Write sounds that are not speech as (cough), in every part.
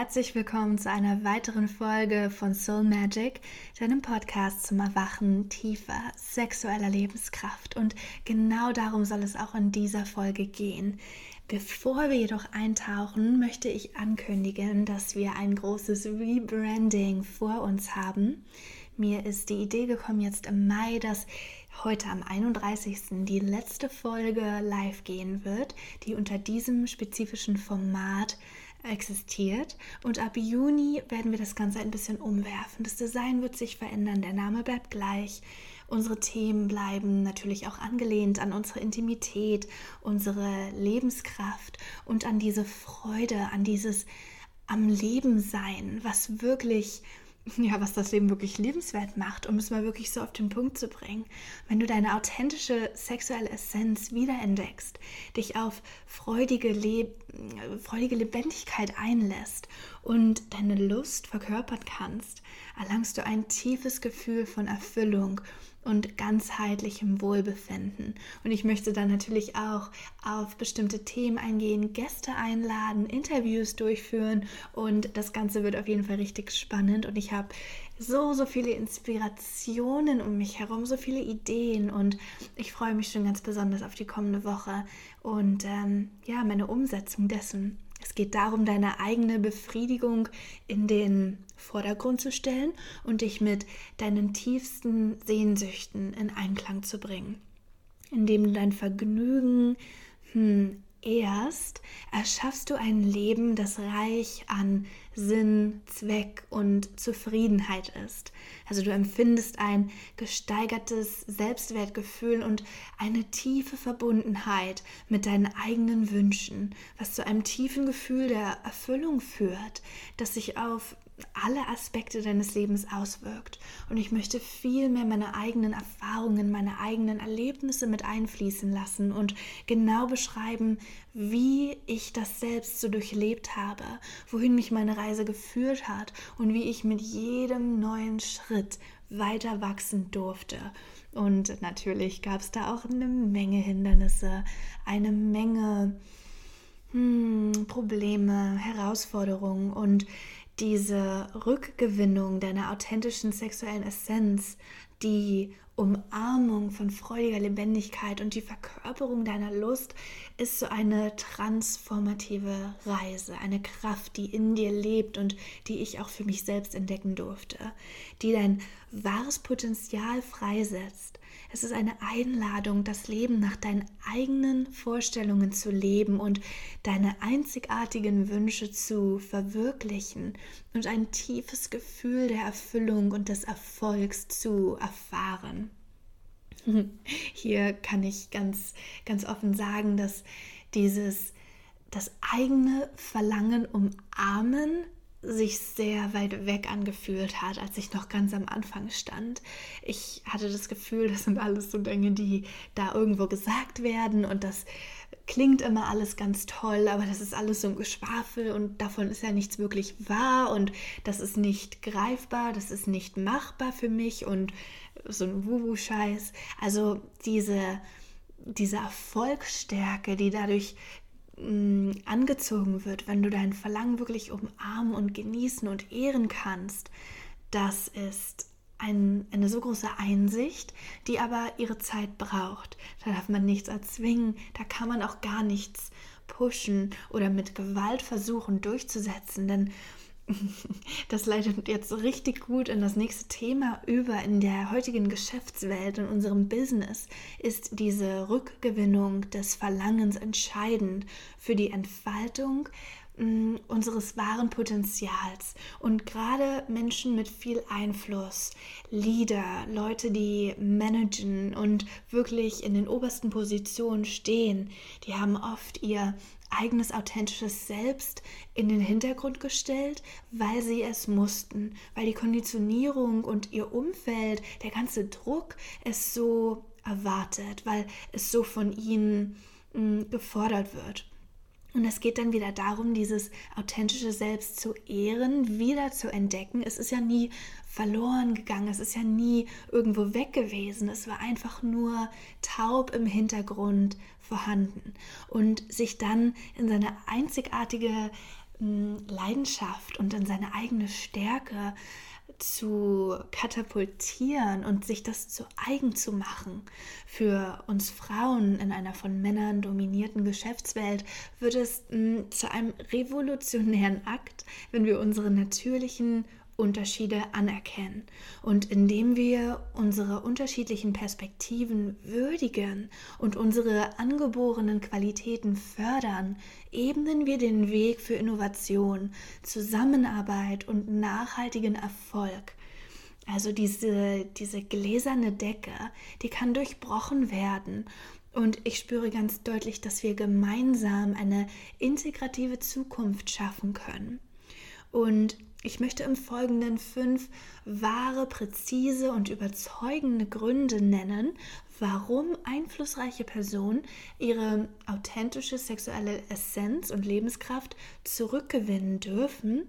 herzlich willkommen zu einer weiteren Folge von Soul Magic, deinem Podcast zum Erwachen tiefer sexueller Lebenskraft. Und genau darum soll es auch in dieser Folge gehen. Bevor wir jedoch eintauchen, möchte ich ankündigen, dass wir ein großes Rebranding vor uns haben. Mir ist die Idee gekommen jetzt im Mai, dass heute am 31. die letzte Folge live gehen wird, die unter diesem spezifischen Format existiert. Und ab Juni werden wir das Ganze ein bisschen umwerfen. Das Design wird sich verändern, der Name bleibt gleich. Unsere Themen bleiben natürlich auch angelehnt an unsere Intimität, unsere Lebenskraft und an diese Freude, an dieses am Leben sein, was wirklich (laughs) ja, was das Leben wirklich lebenswert macht, um es mal wirklich so auf den Punkt zu bringen. Wenn du deine authentische sexuelle Essenz wiederentdeckst, dich auf freudige, Le freudige Lebendigkeit einlässt und deine Lust verkörpern kannst, erlangst du ein tiefes Gefühl von Erfüllung und ganzheitlichem Wohlbefinden. Und ich möchte dann natürlich auch auf bestimmte Themen eingehen, Gäste einladen, Interviews durchführen und das Ganze wird auf jeden Fall richtig spannend und ich habe so, so viele Inspirationen um mich herum, so viele Ideen und ich freue mich schon ganz besonders auf die kommende Woche und ähm, ja, meine Umsetzung dessen. Es geht darum, deine eigene Befriedigung in den Vordergrund zu stellen und dich mit deinen tiefsten Sehnsüchten in Einklang zu bringen, indem du dein Vergnügen hm, erst erschaffst du ein Leben, das reich an Sinn, Zweck und Zufriedenheit ist. Also du empfindest ein gesteigertes Selbstwertgefühl und eine tiefe Verbundenheit mit deinen eigenen Wünschen, was zu einem tiefen Gefühl der Erfüllung führt, das sich auf alle Aspekte deines Lebens auswirkt. Und ich möchte viel mehr meine eigenen Erfahrungen, meine eigenen Erlebnisse mit einfließen lassen und genau beschreiben, wie ich das selbst so durchlebt habe, wohin mich meine Reise geführt hat und wie ich mit jedem neuen Schritt weiter wachsen durfte. Und natürlich gab es da auch eine Menge Hindernisse, eine Menge hm, Probleme, Herausforderungen und diese Rückgewinnung deiner authentischen sexuellen Essenz, die Umarmung von freudiger Lebendigkeit und die Verkörperung deiner Lust ist so eine transformative Reise, eine Kraft, die in dir lebt und die ich auch für mich selbst entdecken durfte, die dein wahres Potenzial freisetzt es ist eine Einladung, das Leben nach deinen eigenen Vorstellungen zu leben und deine einzigartigen Wünsche zu verwirklichen und ein tiefes Gefühl der Erfüllung und des Erfolgs zu erfahren. (laughs) Hier kann ich ganz, ganz offen sagen, dass dieses das eigene Verlangen umarmen sich sehr weit weg angefühlt hat, als ich noch ganz am Anfang stand. Ich hatte das Gefühl, das sind alles so Dinge, die da irgendwo gesagt werden und das klingt immer alles ganz toll, aber das ist alles so ein Geschwafel und davon ist ja nichts wirklich wahr und das ist nicht greifbar, das ist nicht machbar für mich und so ein Wuhu-Scheiß. Also diese, diese Erfolgsstärke, die dadurch mh, angezogen wird, wenn du dein Verlangen wirklich umarmen und genießen und ehren kannst, das ist ein, eine so große Einsicht, die aber ihre Zeit braucht. Da darf man nichts erzwingen, da kann man auch gar nichts pushen oder mit Gewalt versuchen durchzusetzen, denn (laughs) das leitet jetzt richtig gut in das nächste Thema über in der heutigen Geschäftswelt, in unserem Business, ist diese Rückgewinnung des Verlangens entscheidend für die Entfaltung mm, unseres wahren Potenzials. Und gerade Menschen mit viel Einfluss, Leader, Leute, die managen und wirklich in den obersten Positionen stehen, die haben oft ihr eigenes authentisches Selbst in den Hintergrund gestellt, weil sie es mussten, weil die Konditionierung und ihr Umfeld, der ganze Druck es so erwartet, weil es so von ihnen mh, mm, gefordert wird. Und es geht dann wieder darum, dieses authentische Selbst zu ehren, wieder zu entdecken. Es ist ja nie verloren gegangen, es ist ja nie irgendwo weg gewesen. Es war einfach nur taub im Hintergrund vorhanden. Und sich dann in seine einzigartige Leidenschaft und in seine eigene Stärke zu katapultieren und sich das zu eigen zu machen. Für uns Frauen in einer von Männern dominierten Geschäftswelt wird es mh, zu einem revolutionären Akt, wenn wir unsere natürlichen Unterschiede anerkennen und indem wir unsere unterschiedlichen Perspektiven würdigen und unsere angeborenen Qualitäten fördern, ebnen wir den Weg für Innovation, Zusammenarbeit und nachhaltigen Erfolg. Also diese, diese gläserne Decke, die kann durchbrochen werden und ich spüre ganz deutlich, dass wir gemeinsam eine integrative Zukunft schaffen können. Und ich möchte im Folgenden fünf wahre, präzise und überzeugende Gründe nennen, warum einflussreiche Personen ihre authentische sexuelle Essenz und Lebenskraft zurückgewinnen dürfen,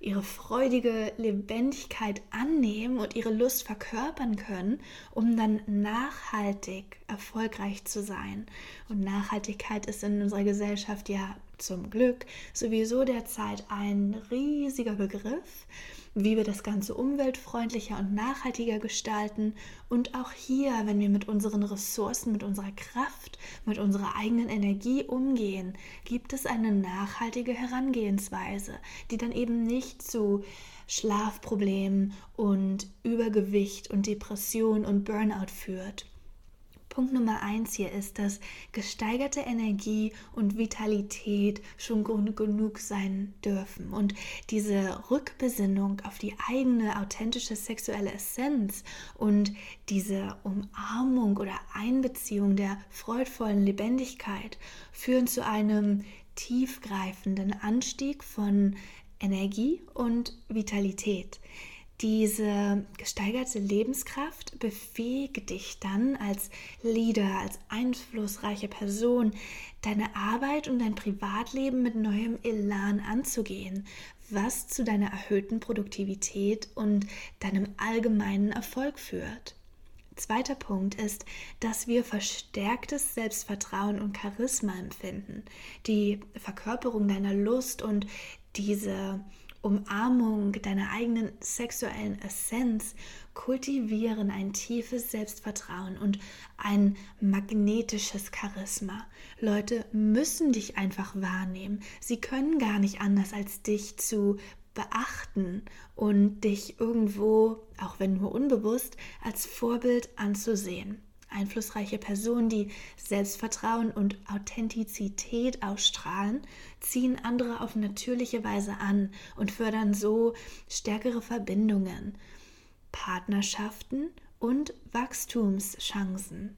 ihre freudige Lebendigkeit annehmen und ihre Lust verkörpern können, um dann nachhaltig erfolgreich zu sein. Und Nachhaltigkeit ist in unserer Gesellschaft ja zum Glück sowieso derzeit ein riesiger Begriff, wie wir das Ganze umweltfreundlicher und nachhaltiger gestalten. Und auch hier, wenn wir mit unseren Ressourcen, mit unserer Kraft, mit unserer eigenen Energie umgehen, gibt es eine nachhaltige Herangehensweise, die dann eben nicht zu Schlafproblemen und Übergewicht und Depression und Burnout führt. Punkt Nummer eins hier ist, dass gesteigerte Energie und Vitalität schon Grund genug sein dürfen. Und diese Rückbesinnung auf die eigene authentische sexuelle Essenz und diese Umarmung oder Einbeziehung der freudvollen Lebendigkeit führen zu einem tiefgreifenden Anstieg von Energie und Vitalität. Diese gesteigerte Lebenskraft befähigt dich dann als Leader, als einflussreiche Person, deine Arbeit und dein Privatleben mit neuem Elan anzugehen, was zu deiner erhöhten Produktivität und deinem allgemeinen Erfolg führt. Zweiter Punkt ist, dass wir verstärktes Selbstvertrauen und Charisma empfinden. Die Verkörperung deiner Lust und diese Umarmung deiner eigenen sexuellen Essenz kultivieren ein tiefes Selbstvertrauen und ein magnetisches Charisma. Leute müssen dich einfach wahrnehmen. Sie können gar nicht anders als dich zu beachten und dich irgendwo, auch wenn nur unbewusst, als Vorbild anzusehen einflussreiche Personen, die Selbstvertrauen und Authentizität ausstrahlen, ziehen andere auf natürliche Weise an und fördern so stärkere Verbindungen, Partnerschaften und Wachstumschancen.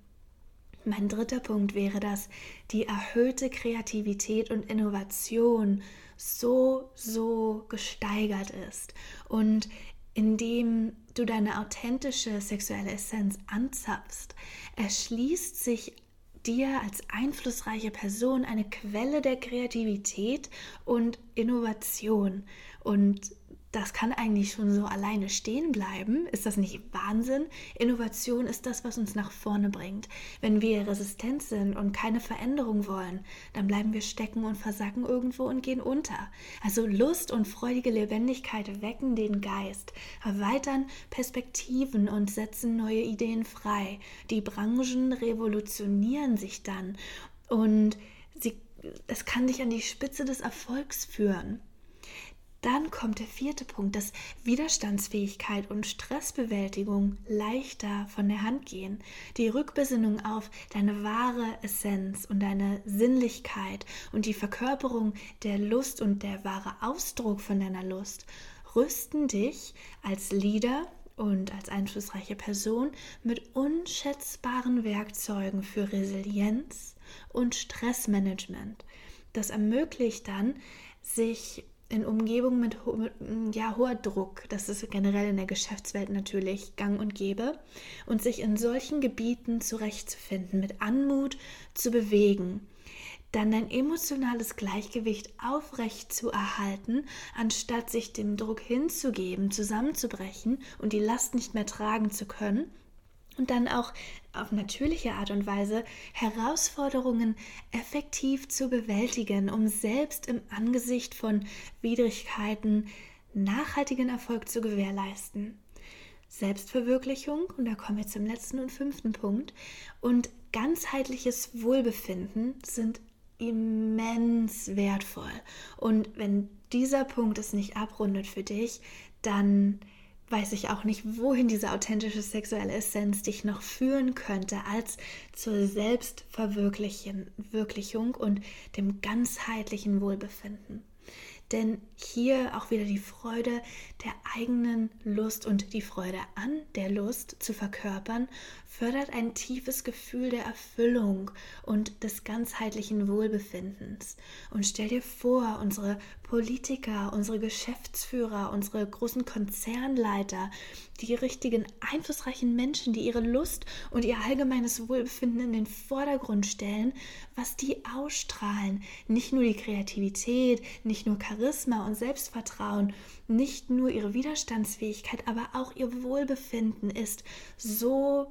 Mein dritter Punkt wäre, dass die erhöhte Kreativität und Innovation so, so gesteigert ist und indem du deine authentische sexuelle Essenz anzapfst, erschließt sich dir als einflussreiche Person eine Quelle der Kreativität und Innovation. Und das kann eigentlich schon so alleine stehen bleiben. Ist das nicht Wahnsinn? Innovation ist das, was uns nach vorne bringt. Wenn wir resistent sind und keine Veränderung wollen, dann bleiben wir stecken und versacken irgendwo und gehen unter. Also Lust und freudige Lebendigkeit wecken den Geist, erweitern Perspektiven und setzen neue Ideen frei. Die Branchen revolutionieren sich dann und sie, es kann dich an die Spitze des Erfolgs führen. Dann kommt der vierte Punkt, dass Widerstandsfähigkeit und Stressbewältigung leichter von der Hand gehen. Die Rückbesinnung auf deine wahre Essenz und deine Sinnlichkeit und die Verkörperung der Lust und der wahre Ausdruck von deiner Lust rüsten dich als Leader und als einflussreiche Person mit unschätzbaren Werkzeugen für Resilienz und Stressmanagement. Das ermöglicht dann, sich in Umgebungen mit, mit ja, hoher Druck, das ist generell in der Geschäftswelt natürlich gang und gäbe, und sich in solchen Gebieten zurechtzufinden, mit Anmut zu bewegen, dann dein emotionales Gleichgewicht aufrecht zu erhalten, anstatt sich dem Druck hinzugeben, zusammenzubrechen und die Last nicht mehr tragen zu können, und dann auch auf natürliche Art und Weise Herausforderungen effektiv zu bewältigen, um selbst im Angesicht von Widrigkeiten nachhaltigen Erfolg zu gewährleisten. Selbstverwirklichung, und da kommen wir zum letzten und fünften Punkt, und ganzheitliches Wohlbefinden sind immens wertvoll. Und wenn dieser Punkt es nicht abrundet für dich, dann weiß ich auch nicht, wohin diese authentische sexuelle Essenz dich noch führen könnte, als zur Selbstverwirklichung und dem ganzheitlichen Wohlbefinden. Denn hier auch wieder die Freude der eigenen Lust und die Freude an der Lust zu verkörpern, fördert ein tiefes Gefühl der Erfüllung und des ganzheitlichen Wohlbefindens. Und stell dir vor, unsere Politiker, unsere Geschäftsführer, unsere großen Konzernleiter, die richtigen einflussreichen Menschen, die ihre Lust und ihr allgemeines Wohlbefinden in den Vordergrund stellen, was die ausstrahlen. Nicht nur die Kreativität, nicht nur Charisma und Selbstvertrauen, nicht nur ihre Widerstandsfähigkeit, aber auch ihr Wohlbefinden ist so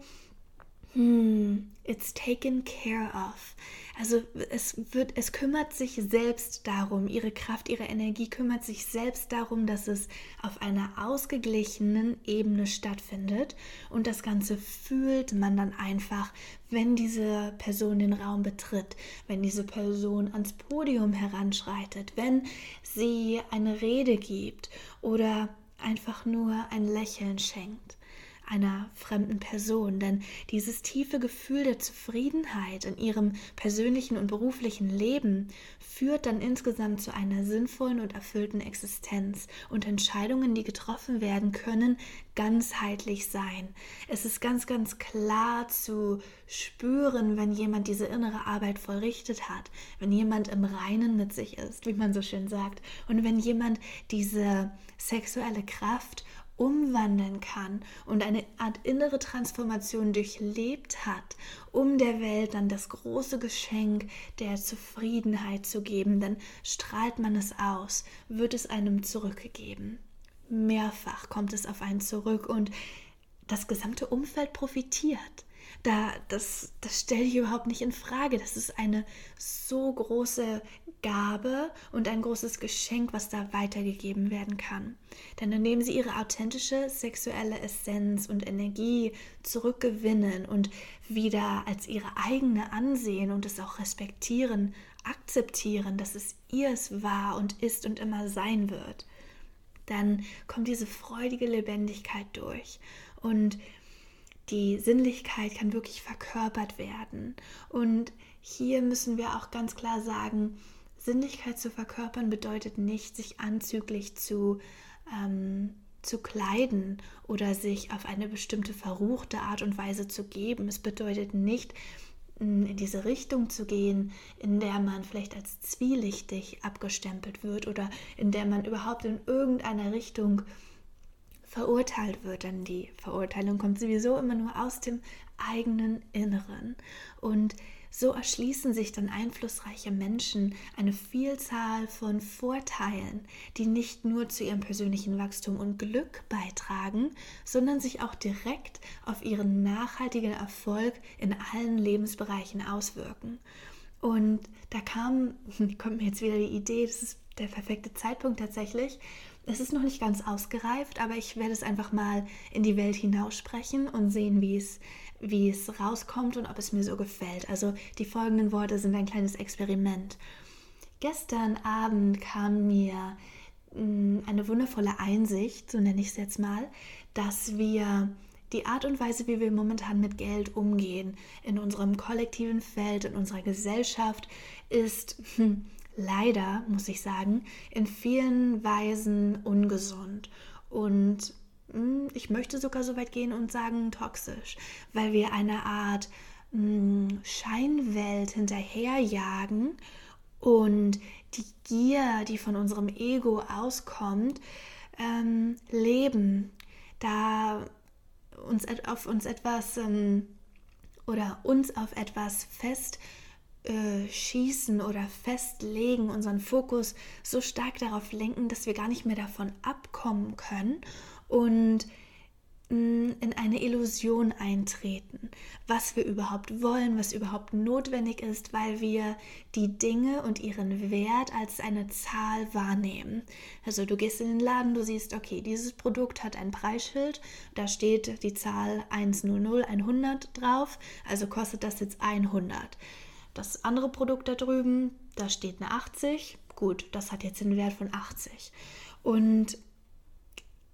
Hmm, it's taken care of. Also es wird, es kümmert sich selbst darum, ihre Kraft, ihre Energie kümmert sich selbst darum, dass es auf einer ausgeglichenen Ebene stattfindet. Und das Ganze fühlt man dann einfach, wenn diese Person den Raum betritt, wenn diese Person ans Podium heranschreitet, wenn sie eine Rede gibt oder einfach nur ein Lächeln schenkt einer fremden Person, denn dieses tiefe Gefühl der Zufriedenheit in ihrem persönlichen und beruflichen Leben führt dann insgesamt zu einer sinnvollen und erfüllten Existenz. Und Entscheidungen, die getroffen werden können, ganzheitlich sein. Es ist ganz, ganz klar zu spüren, wenn jemand diese innere Arbeit vollrichtet hat, wenn jemand im Reinen mit sich ist, wie man so schön sagt, und wenn jemand diese sexuelle Kraft umwandeln kann und eine Art innere Transformation durchlebt hat, um der Welt dann das große Geschenk der Zufriedenheit zu geben, dann strahlt man es aus, wird es einem zurückgegeben. Mehrfach kommt es auf einen zurück und das gesamte Umfeld profitiert da, das, das stelle ich überhaupt nicht in Frage. Das ist eine so große Gabe und ein großes Geschenk, was da weitergegeben werden kann. Denn indem sie ihre authentische sexuelle Essenz und Energie zurückgewinnen und wieder als ihre eigene ansehen und es auch respektieren, akzeptieren, dass es ihrs war und ist und immer sein wird, dann kommt diese freudige Lebendigkeit durch. Und die Sinnlichkeit kann wirklich verkörpert werden. Und hier müssen wir auch ganz klar sagen, Sinnlichkeit zu verkörpern bedeutet nicht, sich anzüglich zu, ähm, zu kleiden oder sich auf eine bestimmte verruchte Art und Weise zu geben. Es bedeutet nicht, in diese Richtung zu gehen, in der man vielleicht als zwielichtig abgestempelt wird oder in der man überhaupt in irgendeiner Richtung verurteilt wird, denn die Verurteilung kommt sowieso immer nur aus dem eigenen Inneren. Und so erschließen sich dann einflussreiche Menschen eine Vielzahl von Vorteilen, die nicht nur zu ihrem persönlichen Wachstum und Glück beitragen, sondern sich auch direkt auf ihren nachhaltigen Erfolg in allen Lebensbereichen auswirken. Und da kam, (laughs) kommt mir jetzt wieder die Idee, das ist der perfekte Zeitpunkt tatsächlich, es ist noch nicht ganz ausgereift, aber ich werde es einfach mal in die Welt hinaussprechen und sehen, wie es, wie es rauskommt und ob es mir so gefällt. Also die folgenden Worte sind ein kleines Experiment. Gestern Abend kam mir mm, eine wundervolle Einsicht, so nenne ich es jetzt mal, dass wir die Art und Weise, wie wir momentan mit Geld umgehen, in unserem kollektiven Feld, in unserer Gesellschaft, ist hm, leider, muss ich sagen, in vielen Weisen ungesund. Und hm, ich möchte sogar so weit gehen und sagen toxisch, weil wir eine Art hm, Scheinwelt hinterherjagen und die Gier, die von unserem Ego auskommt, ähm, leben, da uns auf uns etwas ähm, oder uns auf etwas fest äh, schießen oder festlegen, unseren Fokus so stark darauf lenken, dass wir gar nicht mehr davon abkommen können und mm, in eine Illusion eintreten, was wir überhaupt wollen, was überhaupt notwendig ist, weil wir die Dinge und ihren Wert als eine Zahl wahrnehmen. Also du gehst in den Laden, du siehst, okay, dieses Produkt hat ein Preisschild, da steht die Zahl 100, 100 drauf, also kostet das jetzt 100. Das andere Produkt da drüben, da steht eine 80, gut, das hat jetzt den Wert von 80. Und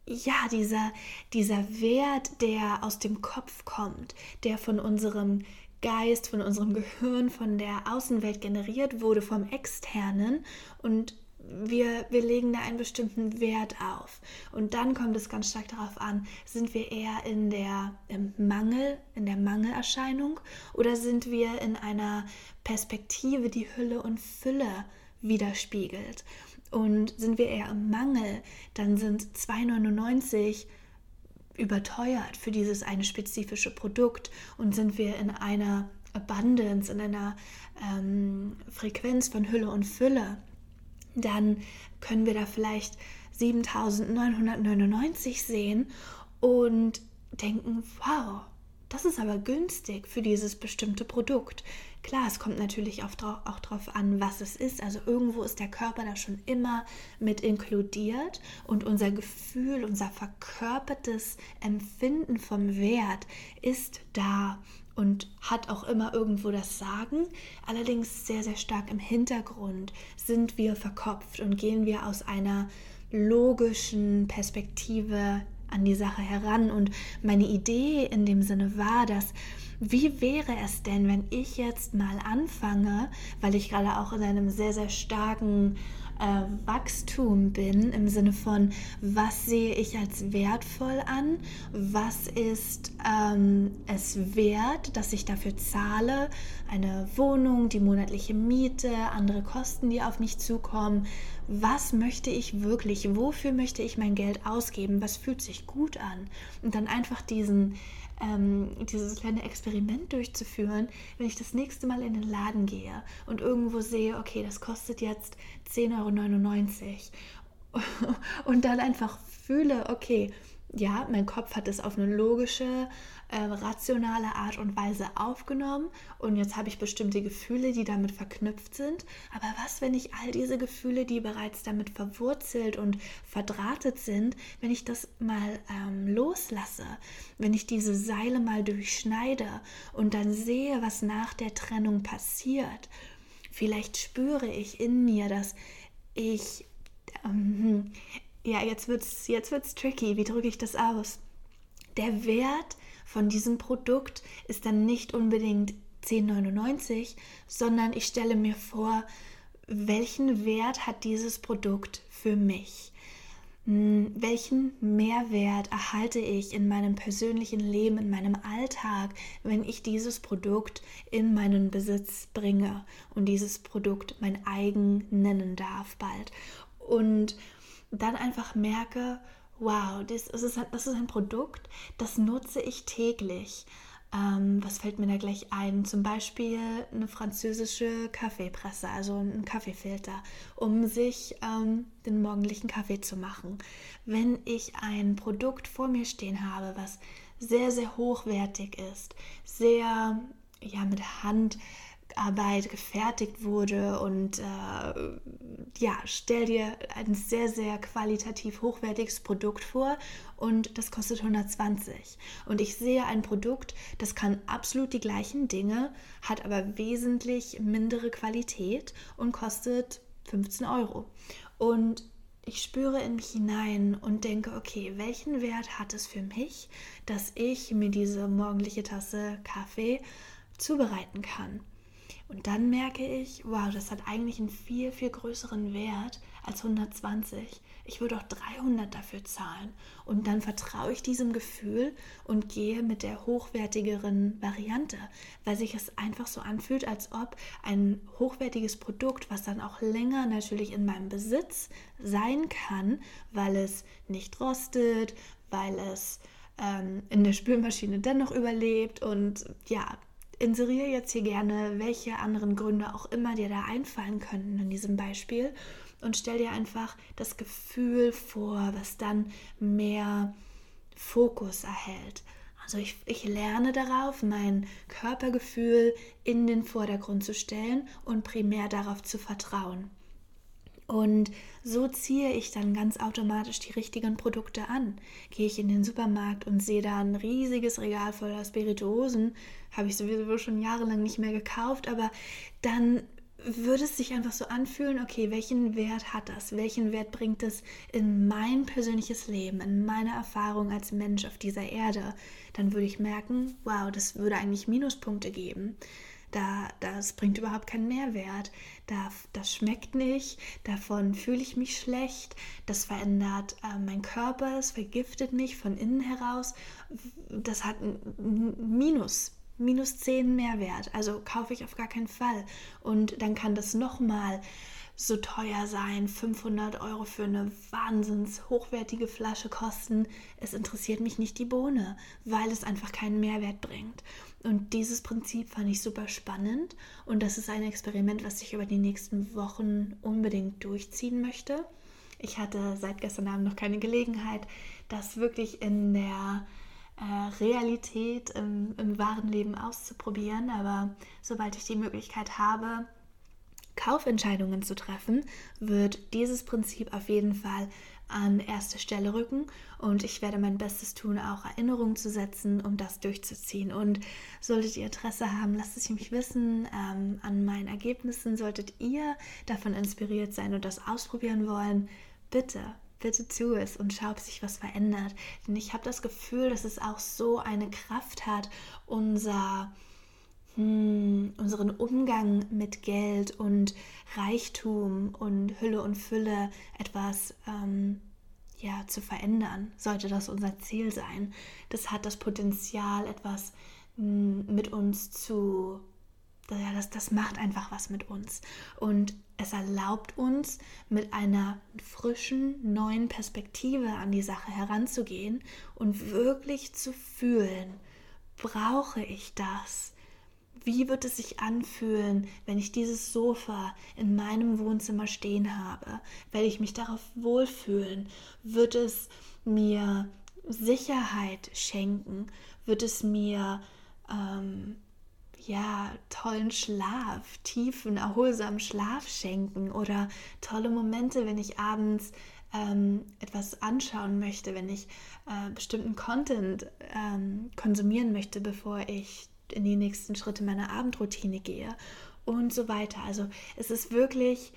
ja, dieser, dieser Wert, der aus dem Kopf kommt, der von unserem Geist, von unserem Gehirn, von der Außenwelt generiert wurde, vom Externen und wir, wir legen da einen bestimmten Wert auf. Und dann kommt es ganz stark darauf an, sind wir eher in der im Mangel, in der Mangelerscheinung oder sind wir in einer Perspektive, die Hülle und Fülle widerspiegelt. Und sind wir eher im Mangel, dann sind 2,99 überteuert für dieses eine spezifische Produkt und sind wir in einer Abundance, in einer ähm, Frequenz von Hülle und Fülle, dann können wir da vielleicht 7999 sehen und denken, wow, das ist aber günstig für dieses bestimmte Produkt. Klar, es kommt natürlich auch, darauf an, was es ist. Also irgendwo ist der Körper da schon immer mit inkludiert und unser Gefühl, unser verkörpertes Empfinden vom Wert ist da und hat auch immer irgendwo das Sagen. Allerdings sehr, sehr stark im Hintergrund sind wir verkopft und gehen wir aus einer logischen Perspektive an die Sache heran. Und meine Idee in dem Sinne war, dass wie wäre es denn, wenn ich jetzt mal anfange, weil ich gerade auch in einem sehr, sehr starken äh, Wachstum bin, im Sinne von, was sehe ich als wertvoll an, was ist ähm, es wert, dass ich dafür zahle, eine Wohnung, die monatliche Miete, andere Kosten, die auf mich zukommen, was möchte ich wirklich, wofür möchte ich mein Geld ausgeben, was fühlt sich gut an? Und dann einfach diesen ähm, dieses kleine Experiment durchzuführen, wenn ich das nächste Mal in den Laden gehe und irgendwo sehe, okay, das kostet jetzt 10,99 Euro (laughs) und dann einfach fühle, okay, ja, mein Kopf hat es auf eine logische, äh, rationale Art und Weise aufgenommen und jetzt habe ich bestimmte Gefühle, die damit verknüpft sind. Aber was, wenn ich all diese Gefühle, die bereits damit verwurzelt und verdrahtet sind, wenn ich das mal ähm, loslasse, wenn ich diese Seile mal durchschneide und dann sehe, was nach der Trennung passiert? Vielleicht spüre ich in mir, dass ich ähm, ja, jetzt wird's, jetzt wird's tricky. Wie drücke ich das aus? Der Wert von diesem Produkt ist dann nicht unbedingt 10,99, sondern ich stelle mir vor, welchen Wert hat dieses Produkt für mich? Hm, welchen Mehrwert erhalte ich in meinem persönlichen Leben, in meinem Alltag, wenn ich dieses Produkt in meinen Besitz bringe und dieses Produkt mein eigen nennen darf bald? Und dann einfach merke, wow, das ist, das ist ein Produkt, das nutze ich täglich. Ähm, was fällt mir da gleich ein? Zum Beispiel eine französische Kaffeepresse, also ein Kaffeefilter, um sich ähm, den morgendlichen Kaffee zu machen. Wenn ich ein Produkt vor mir stehen habe, was sehr, sehr hochwertig ist, sehr ja, mit Hand Arbeit gefertigt wurde und äh, ja, stell dir ein sehr, sehr qualitativ hochwertiges Produkt vor und das kostet 120. Und ich sehe ein Produkt, das kann absolut die gleichen Dinge, hat aber wesentlich mindere Qualität und kostet 15 Euro. Und ich spüre in mich hinein und denke, okay, welchen Wert hat es für mich, dass ich mir diese morgendliche Tasse Kaffee zubereiten kann? Und dann merke ich, wow, das hat eigentlich einen viel, viel größeren Wert als 120. Ich würde auch 300 dafür zahlen. Und dann vertraue ich diesem Gefühl und gehe mit der hochwertigeren Variante, weil sich es einfach so anfühlt, als ob ein hochwertiges Produkt, was dann auch länger natürlich in meinem Besitz sein kann, weil es nicht rostet, weil es ähm, in der Spülmaschine dennoch überlebt und ja, inseriere jetzt hier gerne, welche anderen Gründe auch immer dir da einfallen könnten in diesem Beispiel und stell dir einfach das Gefühl vor, was dann mehr Fokus erhält. Also ich, ich lerne darauf, mein Körpergefühl in den Vordergrund zu stellen und primär darauf zu vertrauen. Und so ziehe ich dann ganz automatisch die richtigen Produkte an. Gehe ich in den Supermarkt und sehe da ein riesiges Regal voller Spirituosen, habe ich sowieso schon jahrelang nicht mehr gekauft, aber dann würde es sich einfach so anfühlen, okay, welchen Wert hat das? Welchen Wert bringt es in mein persönliches Leben, in meine Erfahrung als Mensch auf dieser Erde? Dann würde ich merken, wow, das würde eigentlich Minuspunkte geben. Da, das bringt überhaupt keinen Mehrwert. Da, das schmeckt nicht, davon fühle ich mich schlecht, das verändert äh, meinen Körper, es vergiftet mich von innen heraus. Das hat ein Minus, minus 10 Mehrwert. Also kaufe ich auf gar keinen Fall. Und dann kann das nochmal so teuer sein, 500 Euro für eine wahnsinns hochwertige Flasche kosten. Es interessiert mich nicht die Bohne, weil es einfach keinen Mehrwert bringt. Und dieses Prinzip fand ich super spannend und das ist ein Experiment, was ich über die nächsten Wochen unbedingt durchziehen möchte. Ich hatte seit gestern Abend noch keine Gelegenheit, das wirklich in der äh, Realität im, im wahren Leben auszuprobieren. Aber sobald ich die Möglichkeit habe, Kaufentscheidungen zu treffen, wird dieses Prinzip auf jeden Fall an erste Stelle rücken und ich werde mein Bestes tun, auch Erinnerungen zu setzen, um das durchzuziehen. Und solltet ihr Interesse haben, lasst es mich wissen ähm, an meinen Ergebnissen. Solltet ihr davon inspiriert sein und das ausprobieren wollen, bitte bitte tu es und schau, ob sich was verändert. Denn ich habe das Gefühl, dass es auch so eine Kraft hat, unser, hm, unseren Umgang mit Geld und Reichtum und Hülle und Fülle etwas ähm, ja, zu verändern, sollte das unser Ziel sein. Das hat das Potenzial, etwas hm, mit uns zu ja, das, das macht einfach was mit uns. Und es erlaubt uns, mit einer frischen, neuen Perspektive an die Sache heranzugehen und wirklich zu fühlen, brauche ich das? Wie wird es sich anfühlen, wenn ich dieses Sofa in meinem Wohnzimmer stehen habe? Werde ich mich darauf wohlfühlen? Wird es mir Sicherheit schenken? Wird es mir ähm, ja, tollen Schlaf, tiefen, erholsamen Schlaf schenken oder tolle Momente, wenn ich abends ähm, etwas anschauen möchte, wenn ich äh, bestimmten Content ähm, konsumieren möchte, bevor ich in die nächsten Schritte meiner Abendroutine gehe und so weiter. Also es ist wirklich,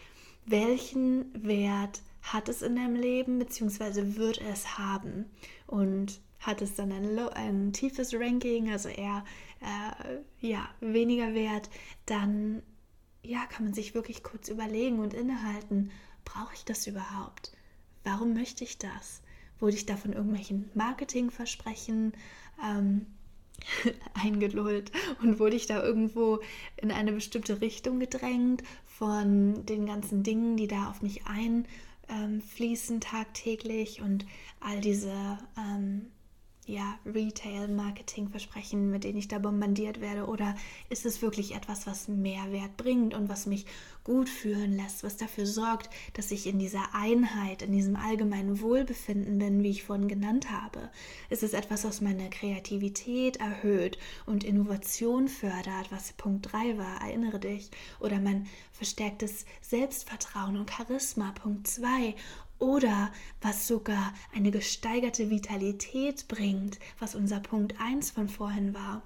welchen Wert hat es in deinem Leben, beziehungsweise wird es haben? Und hat es dann ein, ein tiefes Ranking, also eher äh, ja, weniger wert, dann ja, kann man sich wirklich kurz überlegen und innehalten, brauche ich das überhaupt? Warum möchte ich das? Wurde ich da von irgendwelchen Marketingversprechen ähm, (laughs) eingelullt und wurde ich da irgendwo in eine bestimmte Richtung gedrängt von den ganzen Dingen, die da auf mich einfließen tagtäglich und all diese ähm, ja, Retail-Marketing-Versprechen, mit denen ich da bombardiert werde? Oder ist es wirklich etwas, was Mehrwert bringt und was mich gut fühlen lässt, was dafür sorgt, dass ich in dieser Einheit, in diesem allgemeinen Wohlbefinden bin, wie ich vorhin genannt habe? Ist es etwas, was meine Kreativität erhöht und Innovation fördert, was Punkt 3 war, erinnere dich? Oder mein verstärktes Selbstvertrauen und Charisma, Punkt 2? oder was sogar eine gesteigerte Vitalität bringt, was unser Punkt 1 von vorhin war.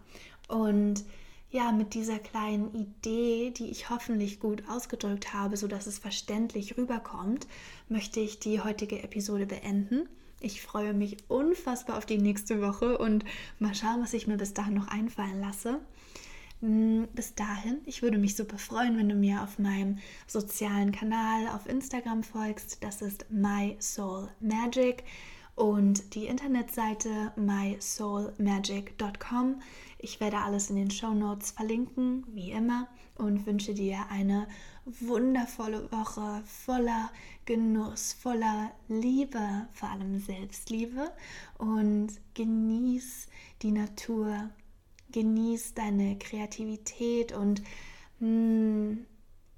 Und ja, mit dieser kleinen Idee, die ich hoffentlich gut ausgedrückt habe, sodass es verständlich rüberkommt, möchte ich die heutige Episode beenden. Ich freue mich unfassbar auf die nächste Woche und mal schauen, was ich mir bis dahin noch einfallen lasse. Mm, bis dahin, ich würde mich super freuen, wenn du mir auf meinem sozialen Kanal auf Instagram folgst. Das ist My Soul Magic und die Internetseite mysoulmagic.com. Ich werde alles in den Show Notes verlinken, wie immer, und wünsche dir eine wundervolle Woche voller Genuss, voller Liebe, vor allem Selbstliebe und genieß die Natur, genieß deine Kreativität und mh, hm,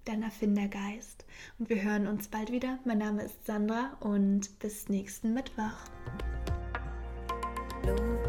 dein Erfindergeist. Und wir hören uns bald wieder. Mein Name ist Sandra und bis nächsten Mittwoch. Loco